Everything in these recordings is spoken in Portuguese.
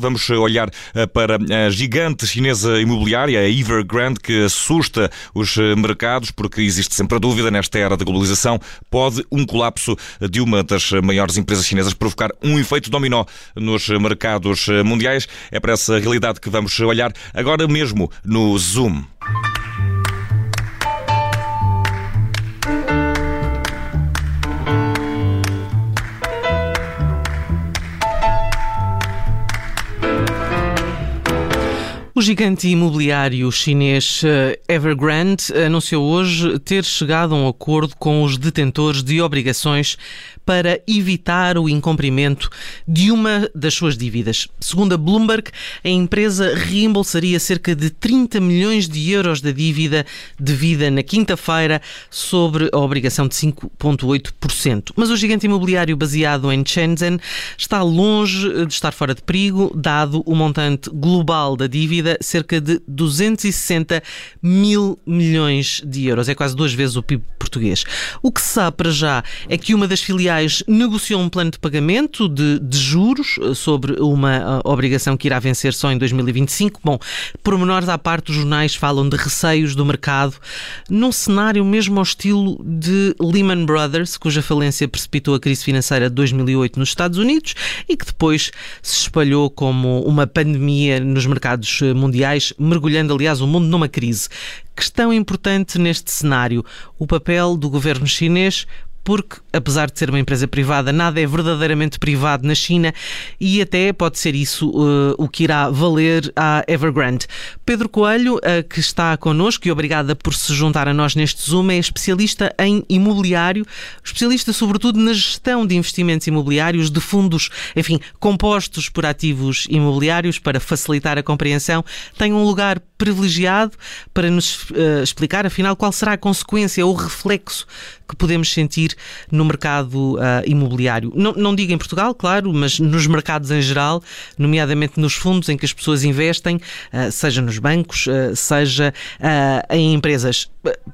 Vamos olhar eh, para a gigante chinesa imobiliária, a Evergrande, que assusta os eh, mercados, porque existe sempre a dúvida, nesta era da globalização, pode um colapso de uma das maiores empresas chinesas provocar um efeito dominó nos mercados mundiais. É para essa realidade que vamos olhar agora mesmo no Zoom. Gigante imobiliário chinês eh, Evergrande anunciou hoje ter chegado a um acordo com os detentores de obrigações para evitar o incumprimento de uma das suas dívidas. Segundo a Bloomberg, a empresa reembolsaria cerca de 30 milhões de euros da dívida devida na quinta-feira sobre a obrigação de 5,8%. Mas o gigante imobiliário baseado em Shenzhen está longe de estar fora de perigo, dado o montante global da dívida, cerca de 260 mil milhões de euros. É quase duas vezes o PIB português. O que se sabe para já é que uma das filiais negociou um plano de pagamento de, de juros eh, sobre uma uh, obrigação que irá vencer só em 2025. Bom, pormenores à parte, os jornais falam de receios do mercado num cenário mesmo ao estilo de Lehman Brothers, cuja falência precipitou a crise financeira de 2008 nos Estados Unidos e que depois se espalhou como uma pandemia nos mercados eh, mundiais, mergulhando, aliás, o mundo numa crise. Questão importante neste cenário: o papel do governo chinês porque, apesar de ser uma empresa privada, nada é verdadeiramente privado na China e até pode ser isso uh, o que irá valer à Evergrande. Pedro Coelho, uh, que está connosco e obrigada por se juntar a nós neste Zoom, é especialista em imobiliário, especialista sobretudo na gestão de investimentos imobiliários, de fundos, enfim, compostos por ativos imobiliários para facilitar a compreensão. Tem um lugar privilegiado para nos uh, explicar, afinal, qual será a consequência ou reflexo que podemos sentir no mercado uh, imobiliário. Não, não digo em Portugal, claro, mas nos mercados em geral, nomeadamente nos fundos em que as pessoas investem, uh, seja nos bancos, seja em empresas.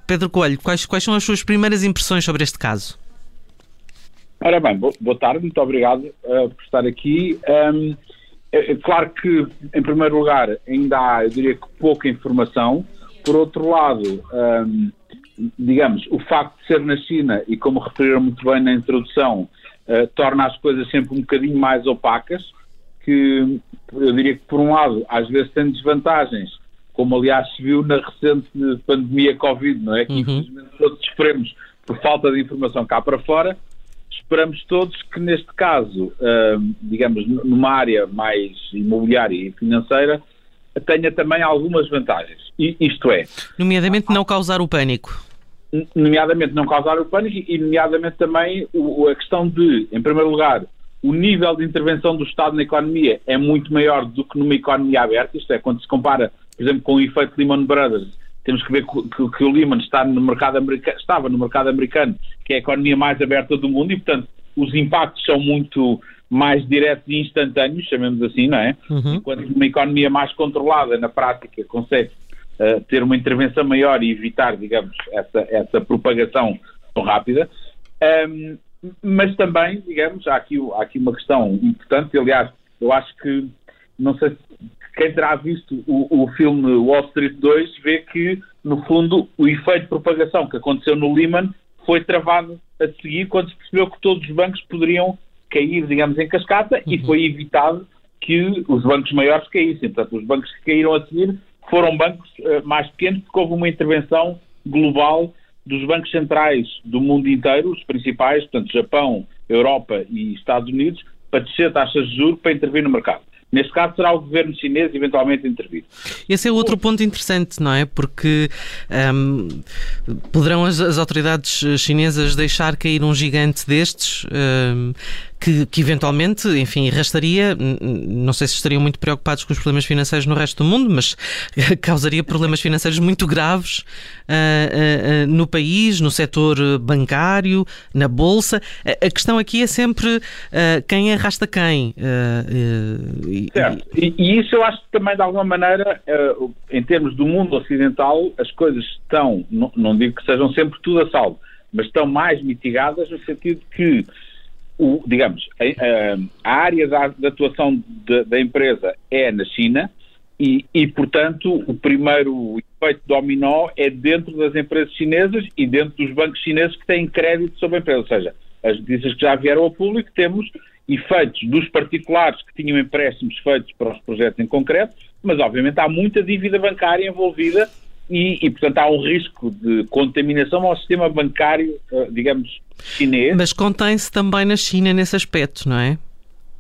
Pedro Coelho, quais, quais são as suas primeiras impressões sobre este caso? Ora bem, boa tarde, muito obrigado por estar aqui. Um, é, é, claro que, em primeiro lugar, ainda há, eu diria que, pouca informação. Por outro lado, um, digamos, o facto de ser na China, e como referiram muito bem na introdução, uh, torna as coisas sempre um bocadinho mais opacas, que eu diria que, por um lado, às vezes tem desvantagens, como aliás se viu na recente pandemia Covid, não é? Que uhum. infelizmente todos sofremos por falta de informação cá para fora, esperamos todos que neste caso, uh, digamos, numa área mais imobiliária e financeira, tenha também algumas vantagens. Isto é... Nomeadamente não causar o pânico. Nomeadamente não causar o pânico e nomeadamente também a questão de, em primeiro lugar, o nível de intervenção do Estado na economia é muito maior do que numa economia aberta, isto é, quando se compara, por exemplo, com o efeito Lehman Brothers, temos que ver que, que, o Lehman está no mercado americano, estava no mercado americano, que é a economia mais aberta do mundo, e, portanto, os impactos são muito mais diretos e instantâneos, chamemos assim, não é? Uhum. Enquanto uma economia mais controlada, na prática, consegue uh, ter uma intervenção maior e evitar, digamos, essa, essa propagação tão rápida. Um, mas também, digamos, há aqui, há aqui uma questão importante, aliás, eu acho que, não sei se quem terá visto o, o, filme Wall Street 2 vê que, no fundo, o efeito de propagação que aconteceu no Lehman foi travado a seguir quando se percebeu que todos os bancos poderiam cair, digamos, em cascata uhum. e foi evitado que os bancos maiores caíssem. Portanto, os bancos que caíram a seguir foram bancos uh, mais pequenos porque houve uma intervenção global dos bancos centrais do mundo inteiro, os principais, portanto, Japão, Europa e Estados Unidos, para descer taxas de juros para intervir no mercado. Neste caso, será o governo chinês eventualmente intervir. Esse é outro ponto interessante, não é? Porque um, poderão as, as, autoridades chinesas deixar cair um gigante destes um, que, que, eventualmente, enfim, arrastaria, não sei se estariam muito preocupados com os problemas financeiros no resto do mundo, mas causaria problemas financeiros muito graves uh, uh, no país, no setor bancário, na bolsa. A, a questão aqui é sempre uh, quem arrasta quem. certo. E, e, isso eu acho que também, de alguma maneira, em termos do mundo ocidental, as coisas estão, não, não digo que sejam sempre tudo a salvo, mas estão mais mitigadas no sentido que o, digamos, a, a área da, da atuação de, da empresa é na China e, e, portanto, o primeiro efeito dominó é dentro das empresas chinesas e dentro dos bancos chineses que têm crédito sobre a empresa. Ou seja, as notícias que já vieram ao público, temos efeitos dos particulares que tinham empréstimos feitos para os projetos em concreto, mas obviamente há muita dívida bancária envolvida e, e, portanto, há um risco de contaminação ao sistema bancário, eh, digamos, chinês. Mas contém-se também na China nesse aspecto, não é?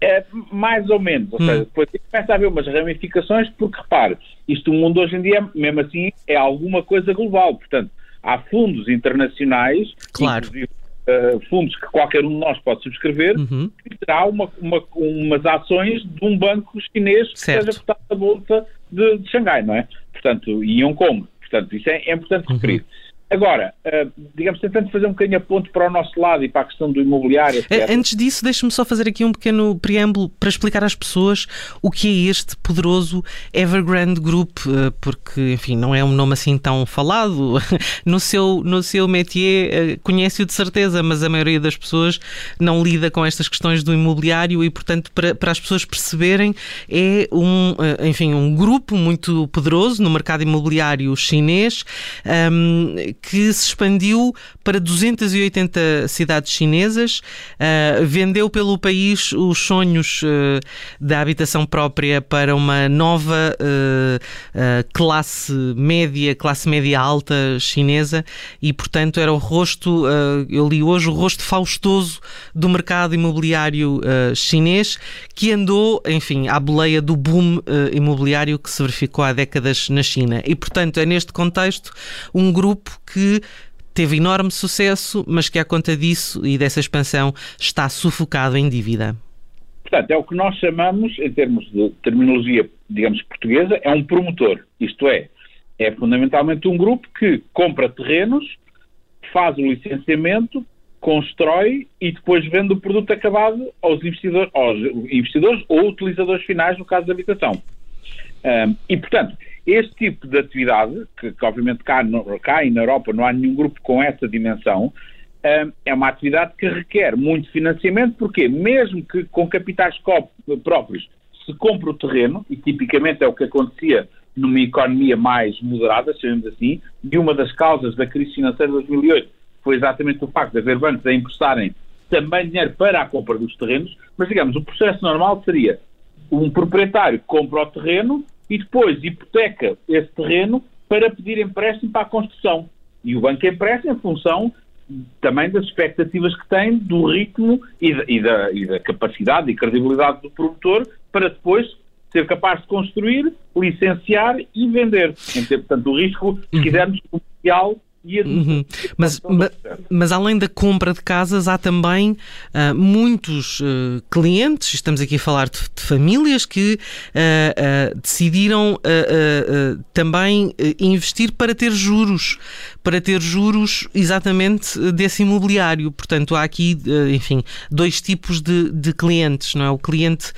É, mais ou menos, ou hum. seja, depois começa a haver umas ramificações, porque repare, isto o mundo hoje em dia, mesmo assim, é alguma coisa global, portanto, há fundos internacionais, claro. uh, fundos que qualquer um de nós pode subscrever, uhum. que terá uma, uma, umas ações de um banco chinês que certo. seja cotado na bolsa de, de Xangai, não é? Portanto, e Hong Kong. Portanto, isso é, é importante referir. Uhum. Agora, uh, digamos, tentando fazer um bocadinho a ponto para o nosso lado e para a questão do imobiliário. Etc. Eh, antes disso, deixe-me só fazer aqui um pequeno preâmbulo para explicar às pessoas o que é este poderoso Evergrande Group, uh, porque, enfim, não é um nome assim tão falado. No seu, no seu métier, conhece-o de certeza, mas a maioria das pessoas não lida com estas questões do imobiliário e, portanto, para, para as pessoas perceberem, é um, enfim, um grupo muito poderoso no mercado imobiliário chinês. Um, ehm, que se expandiu para 280 cidades chinesas, uh, vendeu pelo país os sonhos uh, da habitação própria para uma nova uh, classe média, classe média alta chinesa e, portanto, era o rosto, eu li hoje, o rosto faustoso do mercado imobiliário chinês que andou, enfim, à boleia do boom imobiliário que se verificou há décadas na China. E, portanto, é neste contexto um grupo que teve enorme sucesso, mas que, à conta disso e dessa expansão, está sufocado em dívida. Portanto, é o que nós chamamos, em termos de terminologia, digamos, portuguesa, é um promotor. Isto é, é fundamentalmente um grupo que compra terrenos, faz o licenciamento, constrói e depois vende o produto acabado aos investidores, aos investidores ou utilizadores finais, no caso da habitação. Um, e, portanto, este tipo de atividade, que, que obviamente cá, no, cá e na Europa não há nenhum grupo com essa dimensão, um, é uma atividade que requer muito financiamento, porque mesmo que com capitais próprios se compre o terreno, e tipicamente é o que acontecia numa economia mais moderada, chamemos assim, e uma das causas da crise financeira de 2008 foi exatamente o facto de haver bancos a emprestarem também dinheiro para a compra dos terrenos, mas digamos, o processo normal seria um proprietário compra o terreno, e depois hipoteca esse terreno para pedir empréstimo para a construção. E o banco empresta em função também das expectativas que tem, do ritmo e da, e da, e da capacidade e credibilidade do produtor para depois ser capaz de construir, licenciar e vender. Portanto, o risco, se quisermos, comercial Uhum. Mas, mas, mas, além da compra de casas, há também uh, muitos uh, clientes, estamos aqui a falar de, de famílias, que uh, decidiram também investir para ter juros, para ter juros exatamente desse imobiliário. Portanto, há aqui, enfim, dois tipos de, de, clientes, não é? O cliente,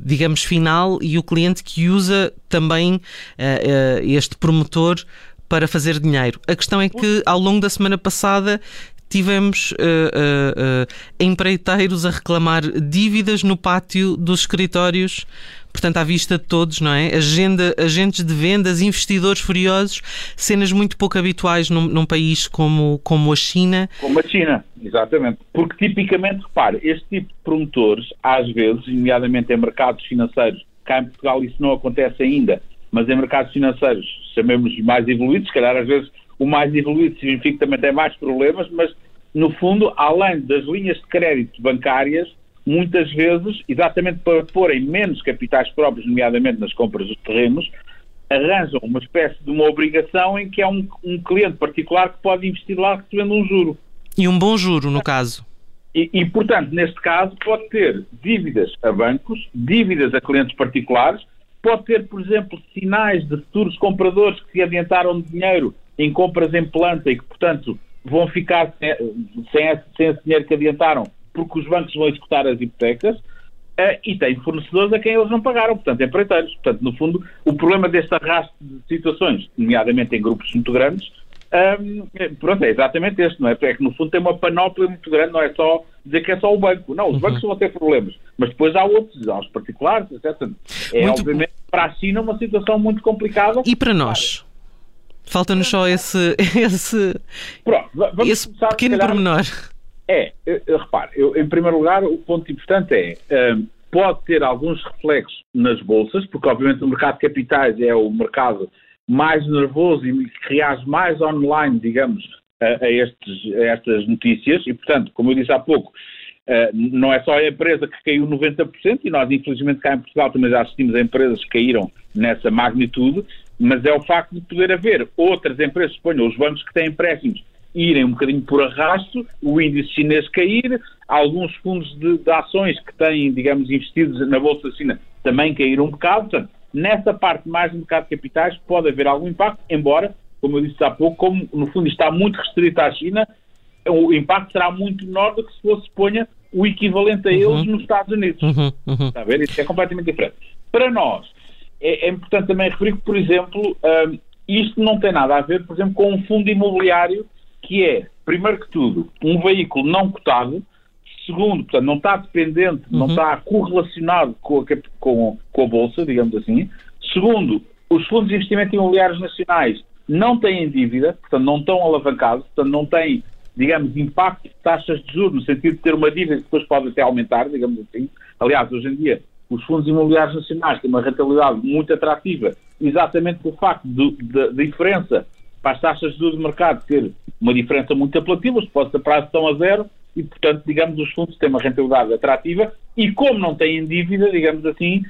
digamos, final e o cliente que usa também este promotor para fazer dinheiro. A questão é que ao longo da semana passada tivemos uh, uh, uh, empreiteiros a reclamar dívidas no pátio dos escritórios, portanto, à vista de todos, não é? Agenda, agentes de vendas, investidores furiosos, cenas muito pouco habituais num, num, país como, como a China. Como a China, exatamente. Porque tipicamente, repare, este tipo de promotores, às vezes, nomeadamente em mercados financeiros, cá em Portugal isso não acontece ainda, mas em mercados financeiros, chamemos mais evoluídos, se calhar às vezes o mais evoluído significa que também tem mais problemas, mas no fundo, além das linhas de crédito bancárias, muitas vezes, exatamente para porem menos capitais próprios, nomeadamente nas compras dos terrenos, arranjam uma espécie de uma obrigação em que é um, um cliente particular que pode investir lá recebendo um juro. E um bom juro, no caso. E, e, portanto, neste caso, pode ter dívidas a bancos, dívidas a clientes particulares, pode ter, por exemplo, sinais de futuros compradores que se adiantaram de dinheiro em compras em planta e que, portanto, vão ficar sem, sem, esse, sem esse dinheiro que adiantaram porque os bancos vão executar as hipotecas. Uh, e tem fornecedores a quem eles não pagaram, portanto, empreiteiros. Portanto, no fundo, o problema deste arrasto de situações, nomeadamente em grupos muito grandes, Um, pronto, é exatamente este, não é? É que no fundo tem uma panóplia muito grande, não é só dizer que é só o banco. Não, os uhum. bancos vão ter problemas, mas depois há outros, há os particulares, etc. É muito... obviamente para a China uma situação muito complicada. E para nós? Falta-nos só esse, esse, Pronto, vamos esse começar, pequeno calhar, pormenor. É, eu, eu, repare, eu, em primeiro lugar, o ponto importante é um, pode ter alguns reflexos nas bolsas, porque obviamente o mercado de capitais é o mercado mais nervoso e que reage mais online, digamos, a, estes, a estas notícias, e portanto, como eu disse há pouco, Uh, não é só a empresa que caiu 90%, e nós, infelizmente, cá em Portugal também já assistimos a empresas que caíram nessa magnitude, mas é o facto de poder haver outras empresas, suponham os bancos que têm empréstimos, irem um bocadinho por arrasto, o índice chinês cair, alguns fundos de, de ações que têm, digamos, investidos na Bolsa China também caíram um bocado. Portanto, nessa parte mais do mercado de capitais pode haver algum impacto, embora, como eu disse há pouco, como no fundo está muito restrito à China, o impacto será muito menor do que se fosse, ponha, o equivalente a uhum. eles nos Estados Unidos. Uhum, uhum. Está a ver? Isso é completamente diferente. Para nós, é, é importante também referir que, por exemplo, um, isto não tem nada a ver, por exemplo, com um fundo imobiliário que é, primeiro que tudo, um veículo não cotado, segundo, portanto, não está dependente, uhum. não está correlacionado com a, com, com a Bolsa, digamos assim. Segundo, os fundos de investimento imobiliários nacionais não têm dívida, portanto, não estão alavancados, portanto, não têm, digamos, impacto de taxas de juros, no sentido de ter uma dívida que depois pode até aumentar, digamos assim. Aliás, hoje em dia, os fundos imobiliários nacionais têm uma rentabilidade muito atrativa, exatamente pelo facto da diferença para as taxas de juros do mercado ter uma diferença muito apelativa, os depósitos a prazo estão a zero e, portanto, digamos, os fundos têm uma rentabilidade atrativa e, como não têm dívida, digamos assim,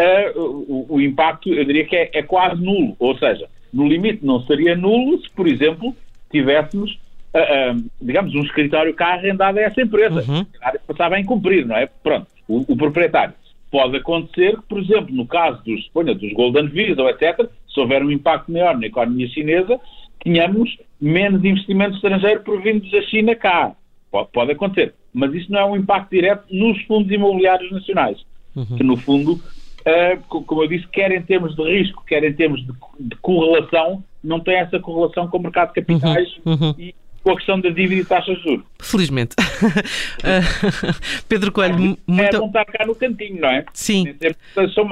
uh, o, o, impacto, eu diria que é, é, quase nulo. Ou seja, no limite não seria nulo se, por exemplo, tivéssemos, uh, uh, digamos, um escritório cá arrendado a essa empresa. Uhum. Passava a incumprir, não é? Pronto, o, o proprietário. Pode acontecer que, por exemplo, no caso dos, suponha, dos Golden Visa ou etc., se houver um impacto maior na economia chinesa, tínhamos menos investimento estrangeiro provindos da China cá. Pode, pode, acontecer. Mas isso não é um impacto direto nos fundos imobiliários nacionais. Uhum. Que, no fundo, uh, como eu disse, quer em termos de risco, quer em termos de, de correlação, não tem essa correlação com o mercado de capitais uhum. Uhum. e com a questão da dívida e taxas de juros. Felizmente. Pedro Coelho, é, muito... É bom estar cá no cantinho, não é? Sim.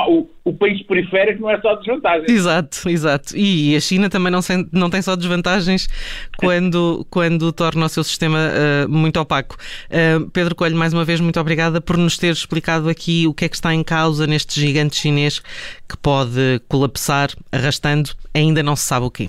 O, o país periférico não é só desvantagem. Exato, exato. E a China também não, não tem só desvantagens quando, quando torna o seu sistema uh, muito opaco. Uh, Pedro Coelho, mais uma vez, muito obrigada por nos ter explicado aqui o que é que está em causa neste gigante chinês que pode colapsar arrastando ainda não se sabe o quê.